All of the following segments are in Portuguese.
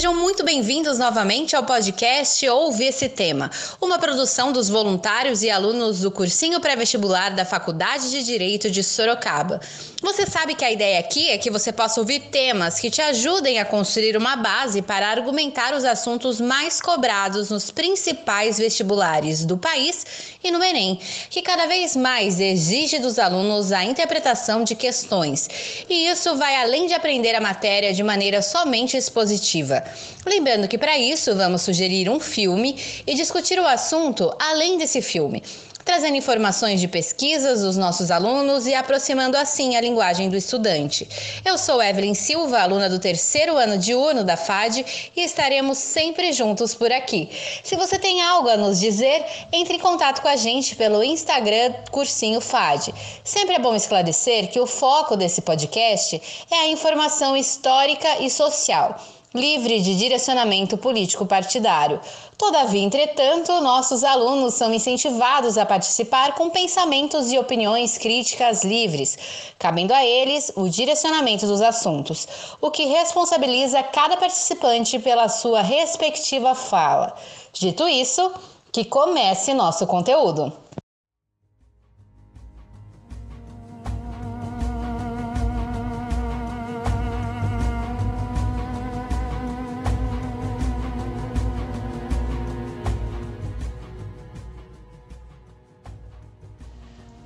Sejam muito bem-vindos novamente ao podcast Ouve esse tema, uma produção dos voluntários e alunos do cursinho pré-vestibular da Faculdade de Direito de Sorocaba. Você sabe que a ideia aqui é que você possa ouvir temas que te ajudem a construir uma base para argumentar os assuntos mais cobrados nos principais vestibulares do país e no Enem, que cada vez mais exige dos alunos a interpretação de questões. E isso vai além de aprender a matéria de maneira somente expositiva. Lembrando que para isso vamos sugerir um filme e discutir o assunto além desse filme trazendo informações de pesquisas dos nossos alunos e aproximando assim a linguagem do estudante. Eu sou Evelyn Silva, aluna do terceiro ano de UNO da FAD e estaremos sempre juntos por aqui. Se você tem algo a nos dizer, entre em contato com a gente pelo Instagram Cursinho FAD. Sempre é bom esclarecer que o foco desse podcast é a informação histórica e social livre de direcionamento político partidário. Todavia, entretanto, nossos alunos são incentivados a participar com pensamentos e opiniões críticas livres, cabendo a eles o direcionamento dos assuntos, o que responsabiliza cada participante pela sua respectiva fala. Dito isso, que comece nosso conteúdo.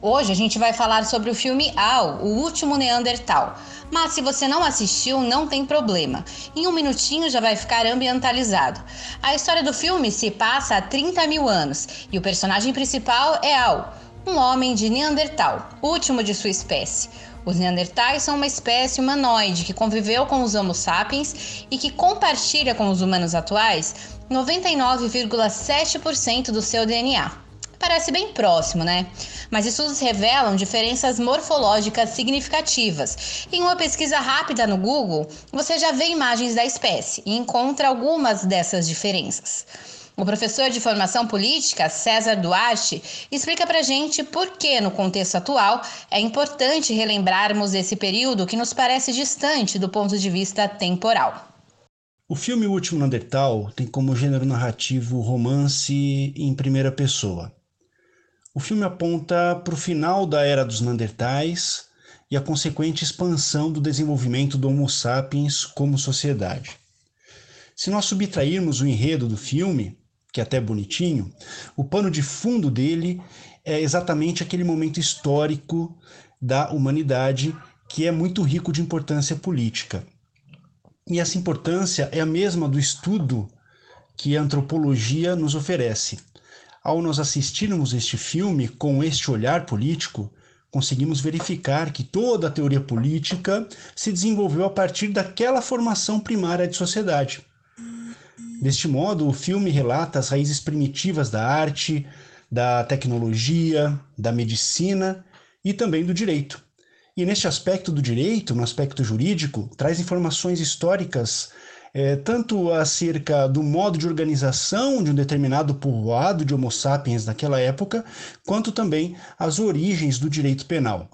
Hoje a gente vai falar sobre o filme Al, o último Neandertal. Mas se você não assistiu, não tem problema. Em um minutinho já vai ficar ambientalizado. A história do filme se passa há 30 mil anos e o personagem principal é Al, um homem de Neandertal, último de sua espécie. Os Neandertais são uma espécie humanoide que conviveu com os Homo sapiens e que compartilha com os humanos atuais 99,7% do seu DNA. Parece bem próximo, né? Mas estudos revelam diferenças morfológicas significativas. Em uma pesquisa rápida no Google, você já vê imagens da espécie e encontra algumas dessas diferenças. O professor de formação política, César Duarte, explica pra gente por que, no contexto atual, é importante relembrarmos esse período que nos parece distante do ponto de vista temporal. O filme O Último Neandertal tem como gênero narrativo romance em primeira pessoa. O filme aponta para o final da era dos Neandertais e a consequente expansão do desenvolvimento do Homo sapiens como sociedade. Se nós subtrairmos o enredo do filme, que é até bonitinho, o pano de fundo dele é exatamente aquele momento histórico da humanidade que é muito rico de importância política. E essa importância é a mesma do estudo que a antropologia nos oferece ao nós assistirmos este filme com este olhar político, conseguimos verificar que toda a teoria política se desenvolveu a partir daquela formação primária de sociedade. Deste modo, o filme relata as raízes primitivas da arte, da tecnologia, da medicina e também do direito. E neste aspecto do direito, no aspecto jurídico, traz informações históricas é, tanto acerca do modo de organização de um determinado povoado de Homo sapiens naquela época, quanto também as origens do direito penal.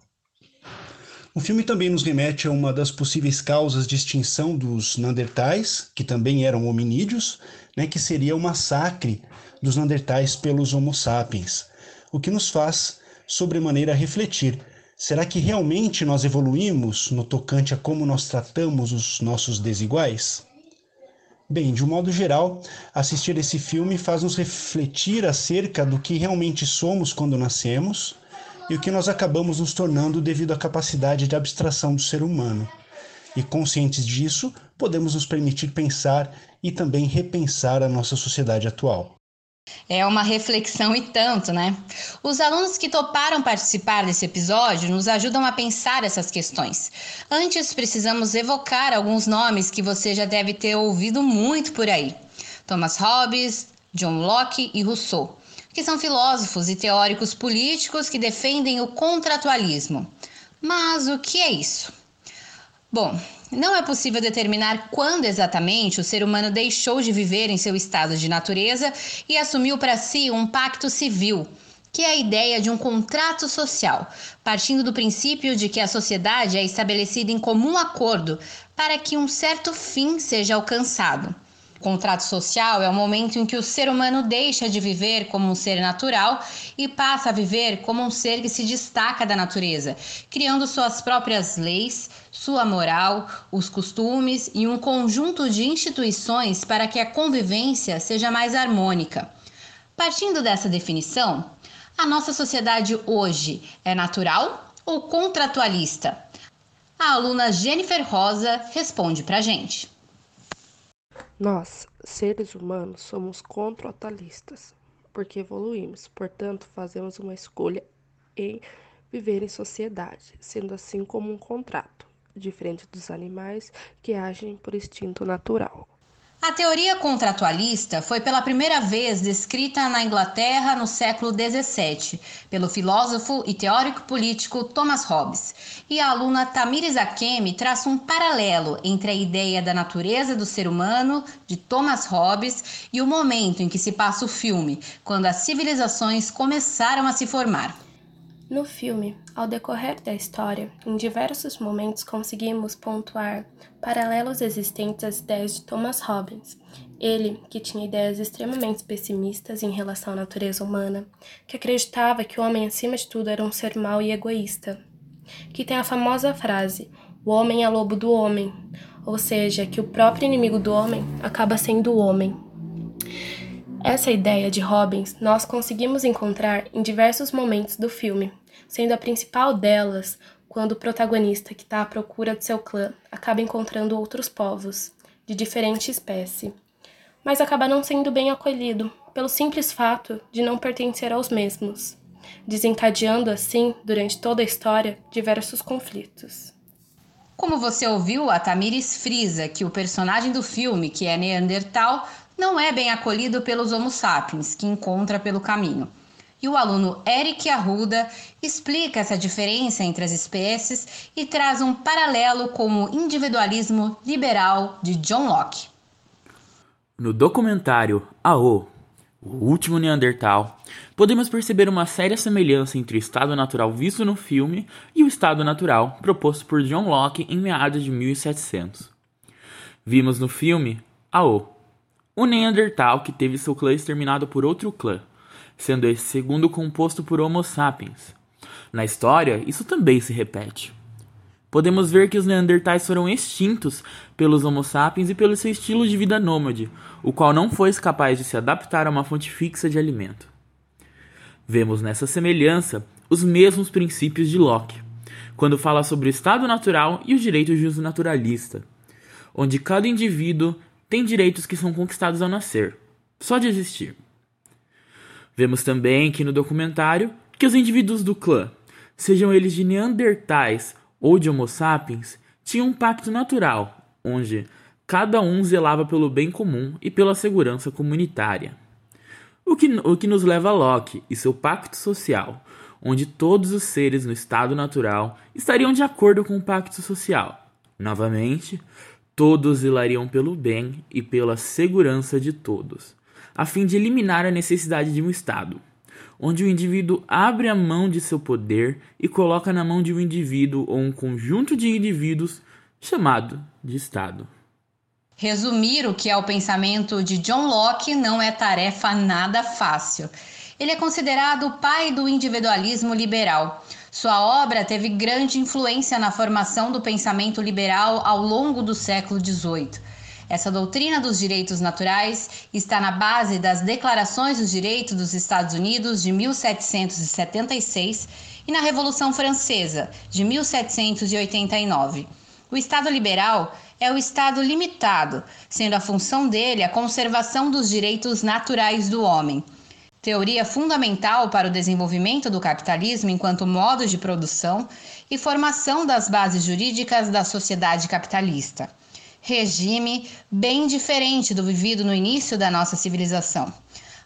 O filme também nos remete a uma das possíveis causas de extinção dos Neandertais, que também eram hominídeos, né, que seria o massacre dos Neandertais pelos Homo sapiens, o que nos faz sobremaneira refletir Será que realmente nós evoluímos no tocante a como nós tratamos os nossos desiguais? Bem, de um modo geral, assistir esse filme faz nos refletir acerca do que realmente somos quando nascemos e o que nós acabamos nos tornando devido à capacidade de abstração do ser humano. E conscientes disso, podemos nos permitir pensar e também repensar a nossa sociedade atual. É uma reflexão e tanto, né? Os alunos que toparam participar desse episódio nos ajudam a pensar essas questões. Antes, precisamos evocar alguns nomes que você já deve ter ouvido muito por aí: Thomas Hobbes, John Locke e Rousseau, que são filósofos e teóricos políticos que defendem o contratualismo. Mas o que é isso? Bom, não é possível determinar quando exatamente o ser humano deixou de viver em seu estado de natureza e assumiu para si um pacto civil, que é a ideia de um contrato social, partindo do princípio de que a sociedade é estabelecida em comum acordo para que um certo fim seja alcançado. Contrato social é o momento em que o ser humano deixa de viver como um ser natural e passa a viver como um ser que se destaca da natureza, criando suas próprias leis, sua moral, os costumes e um conjunto de instituições para que a convivência seja mais harmônica. Partindo dessa definição, a nossa sociedade hoje é natural ou contratualista? A aluna Jennifer Rosa responde para gente. Nós, seres humanos, somos contratualistas, porque evoluímos, portanto, fazemos uma escolha em viver em sociedade, sendo assim como um contrato, diferente dos animais que agem por instinto natural. A teoria contratualista foi pela primeira vez descrita na Inglaterra no século XVII pelo filósofo e teórico político Thomas Hobbes. E a aluna Tamires Akemi traça um paralelo entre a ideia da natureza do ser humano de Thomas Hobbes e o momento em que se passa o filme, quando as civilizações começaram a se formar. No filme, ao decorrer da história, em diversos momentos conseguimos pontuar paralelos existentes às ideias de Thomas Hobbes. Ele, que tinha ideias extremamente pessimistas em relação à natureza humana, que acreditava que o homem acima de tudo era um ser mau e egoísta, que tem a famosa frase: "O homem é lobo do homem", ou seja, que o próprio inimigo do homem acaba sendo o homem. Essa ideia de Robbins nós conseguimos encontrar em diversos momentos do filme, sendo a principal delas quando o protagonista, que está à procura de seu clã, acaba encontrando outros povos, de diferente espécie, mas acaba não sendo bem acolhido, pelo simples fato de não pertencer aos mesmos, desencadeando assim, durante toda a história, diversos conflitos. Como você ouviu, a Tamires frisa que o personagem do filme, que é Neandertal, não é bem acolhido pelos Homo sapiens, que encontra pelo caminho. E o aluno Eric Arruda explica essa diferença entre as espécies e traz um paralelo com o individualismo liberal de John Locke. No documentário AO, o último Neandertal, podemos perceber uma séria semelhança entre o estado natural visto no filme e o estado natural proposto por John Locke em meados de 1700. Vimos no filme AO, o Neandertal que teve seu clã exterminado por outro clã, sendo esse segundo composto por Homo sapiens. Na história, isso também se repete. Podemos ver que os Neandertais foram extintos pelos Homo sapiens e pelo seu estilo de vida nômade, o qual não foi capaz de se adaptar a uma fonte fixa de alimento. Vemos nessa semelhança os mesmos princípios de Locke, quando fala sobre o estado natural e de uso naturalista, onde cada indivíduo tem direitos que são conquistados ao nascer, só de existir. Vemos também que no documentário que os indivíduos do clã, sejam eles de Neandertais ou de Homo sapiens, tinham um pacto natural, onde cada um zelava pelo bem comum e pela segurança comunitária. O que, o que nos leva a Locke e seu pacto social, onde todos os seres no estado natural estariam de acordo com o pacto social. Novamente, todos zelariam pelo bem e pela segurança de todos a fim de eliminar a necessidade de um Estado, onde o indivíduo abre a mão de seu poder e coloca na mão de um indivíduo ou um conjunto de indivíduos chamado de Estado. Resumir o que é o pensamento de John Locke não é tarefa nada fácil. Ele é considerado o pai do individualismo liberal. Sua obra teve grande influência na formação do pensamento liberal ao longo do século XVIII. Essa doutrina dos direitos naturais está na base das Declarações dos Direitos dos Estados Unidos de 1776 e na Revolução Francesa de 1789. O Estado liberal é o Estado limitado, sendo a função dele a conservação dos direitos naturais do homem. Teoria fundamental para o desenvolvimento do capitalismo enquanto modo de produção e formação das bases jurídicas da sociedade capitalista regime bem diferente do vivido no início da nossa civilização.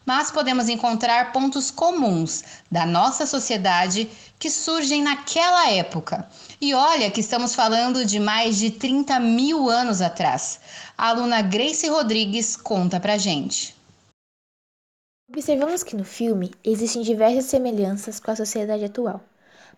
Mas podemos encontrar pontos comuns da nossa sociedade que surgem naquela época. E olha que estamos falando de mais de 30 mil anos atrás. A aluna Grace Rodrigues conta pra gente. Observamos que no filme existem diversas semelhanças com a sociedade atual.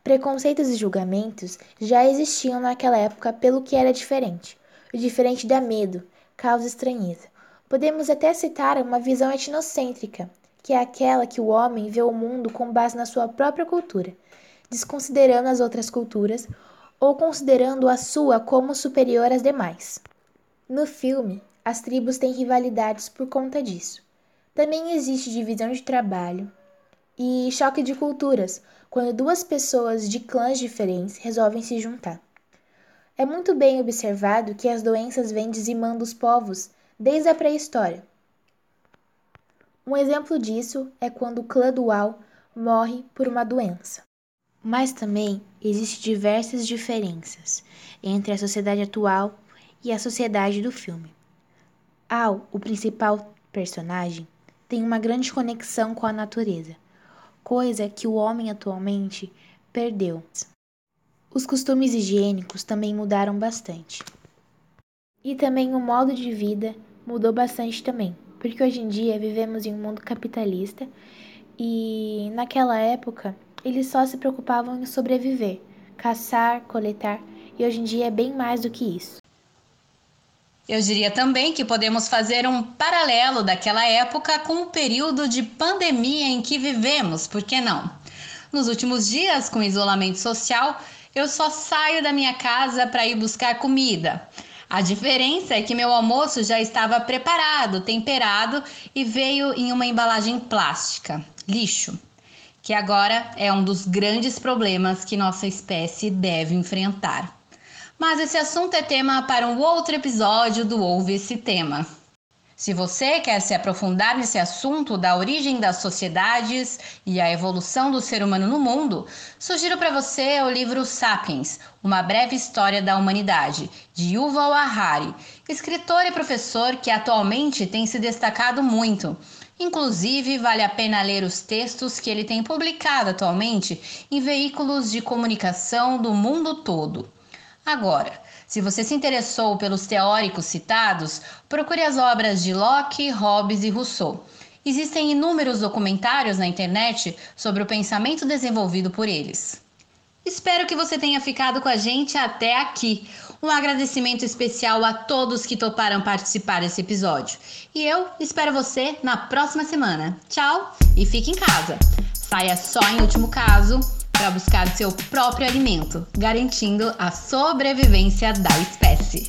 Preconceitos e julgamentos já existiam naquela época pelo que era diferente. O diferente dá medo, causa estranheza. Podemos até citar uma visão etnocêntrica, que é aquela que o homem vê o mundo com base na sua própria cultura, desconsiderando as outras culturas ou considerando a sua como superior às demais. No filme, as tribos têm rivalidades por conta disso. Também existe divisão de trabalho e choque de culturas quando duas pessoas de clãs diferentes resolvem se juntar. É muito bem observado que as doenças vêm dizimando os povos desde a pré-história. Um exemplo disso é quando o clã dual morre por uma doença. Mas também existem diversas diferenças entre a sociedade atual e a sociedade do filme. Al, o principal personagem, tem uma grande conexão com a natureza, coisa que o homem atualmente perdeu. Os costumes higiênicos também mudaram bastante. E também o modo de vida mudou bastante também, porque hoje em dia vivemos em um mundo capitalista e naquela época eles só se preocupavam em sobreviver, caçar, coletar, e hoje em dia é bem mais do que isso. Eu diria também que podemos fazer um paralelo daquela época com o período de pandemia em que vivemos, por que não? Nos últimos dias, com isolamento social, eu só saio da minha casa para ir buscar comida. A diferença é que meu almoço já estava preparado, temperado e veio em uma embalagem plástica, lixo que agora é um dos grandes problemas que nossa espécie deve enfrentar. Mas esse assunto é tema para um outro episódio do Ouve esse tema. Se você quer se aprofundar nesse assunto da origem das sociedades e a evolução do ser humano no mundo, sugiro para você o livro Sapiens, Uma Breve História da Humanidade, de Yuval Harari, escritor e professor que atualmente tem se destacado muito Inclusive, vale a pena ler os textos que ele tem publicado atualmente em veículos de comunicação do mundo todo. Agora, se você se interessou pelos teóricos citados, procure as obras de Locke, Hobbes e Rousseau. Existem inúmeros documentários na internet sobre o pensamento desenvolvido por eles. Espero que você tenha ficado com a gente até aqui. Um agradecimento especial a todos que toparam participar desse episódio. E eu espero você na próxima semana. Tchau e fique em casa. Saia só em último caso para buscar seu próprio alimento, garantindo a sobrevivência da espécie.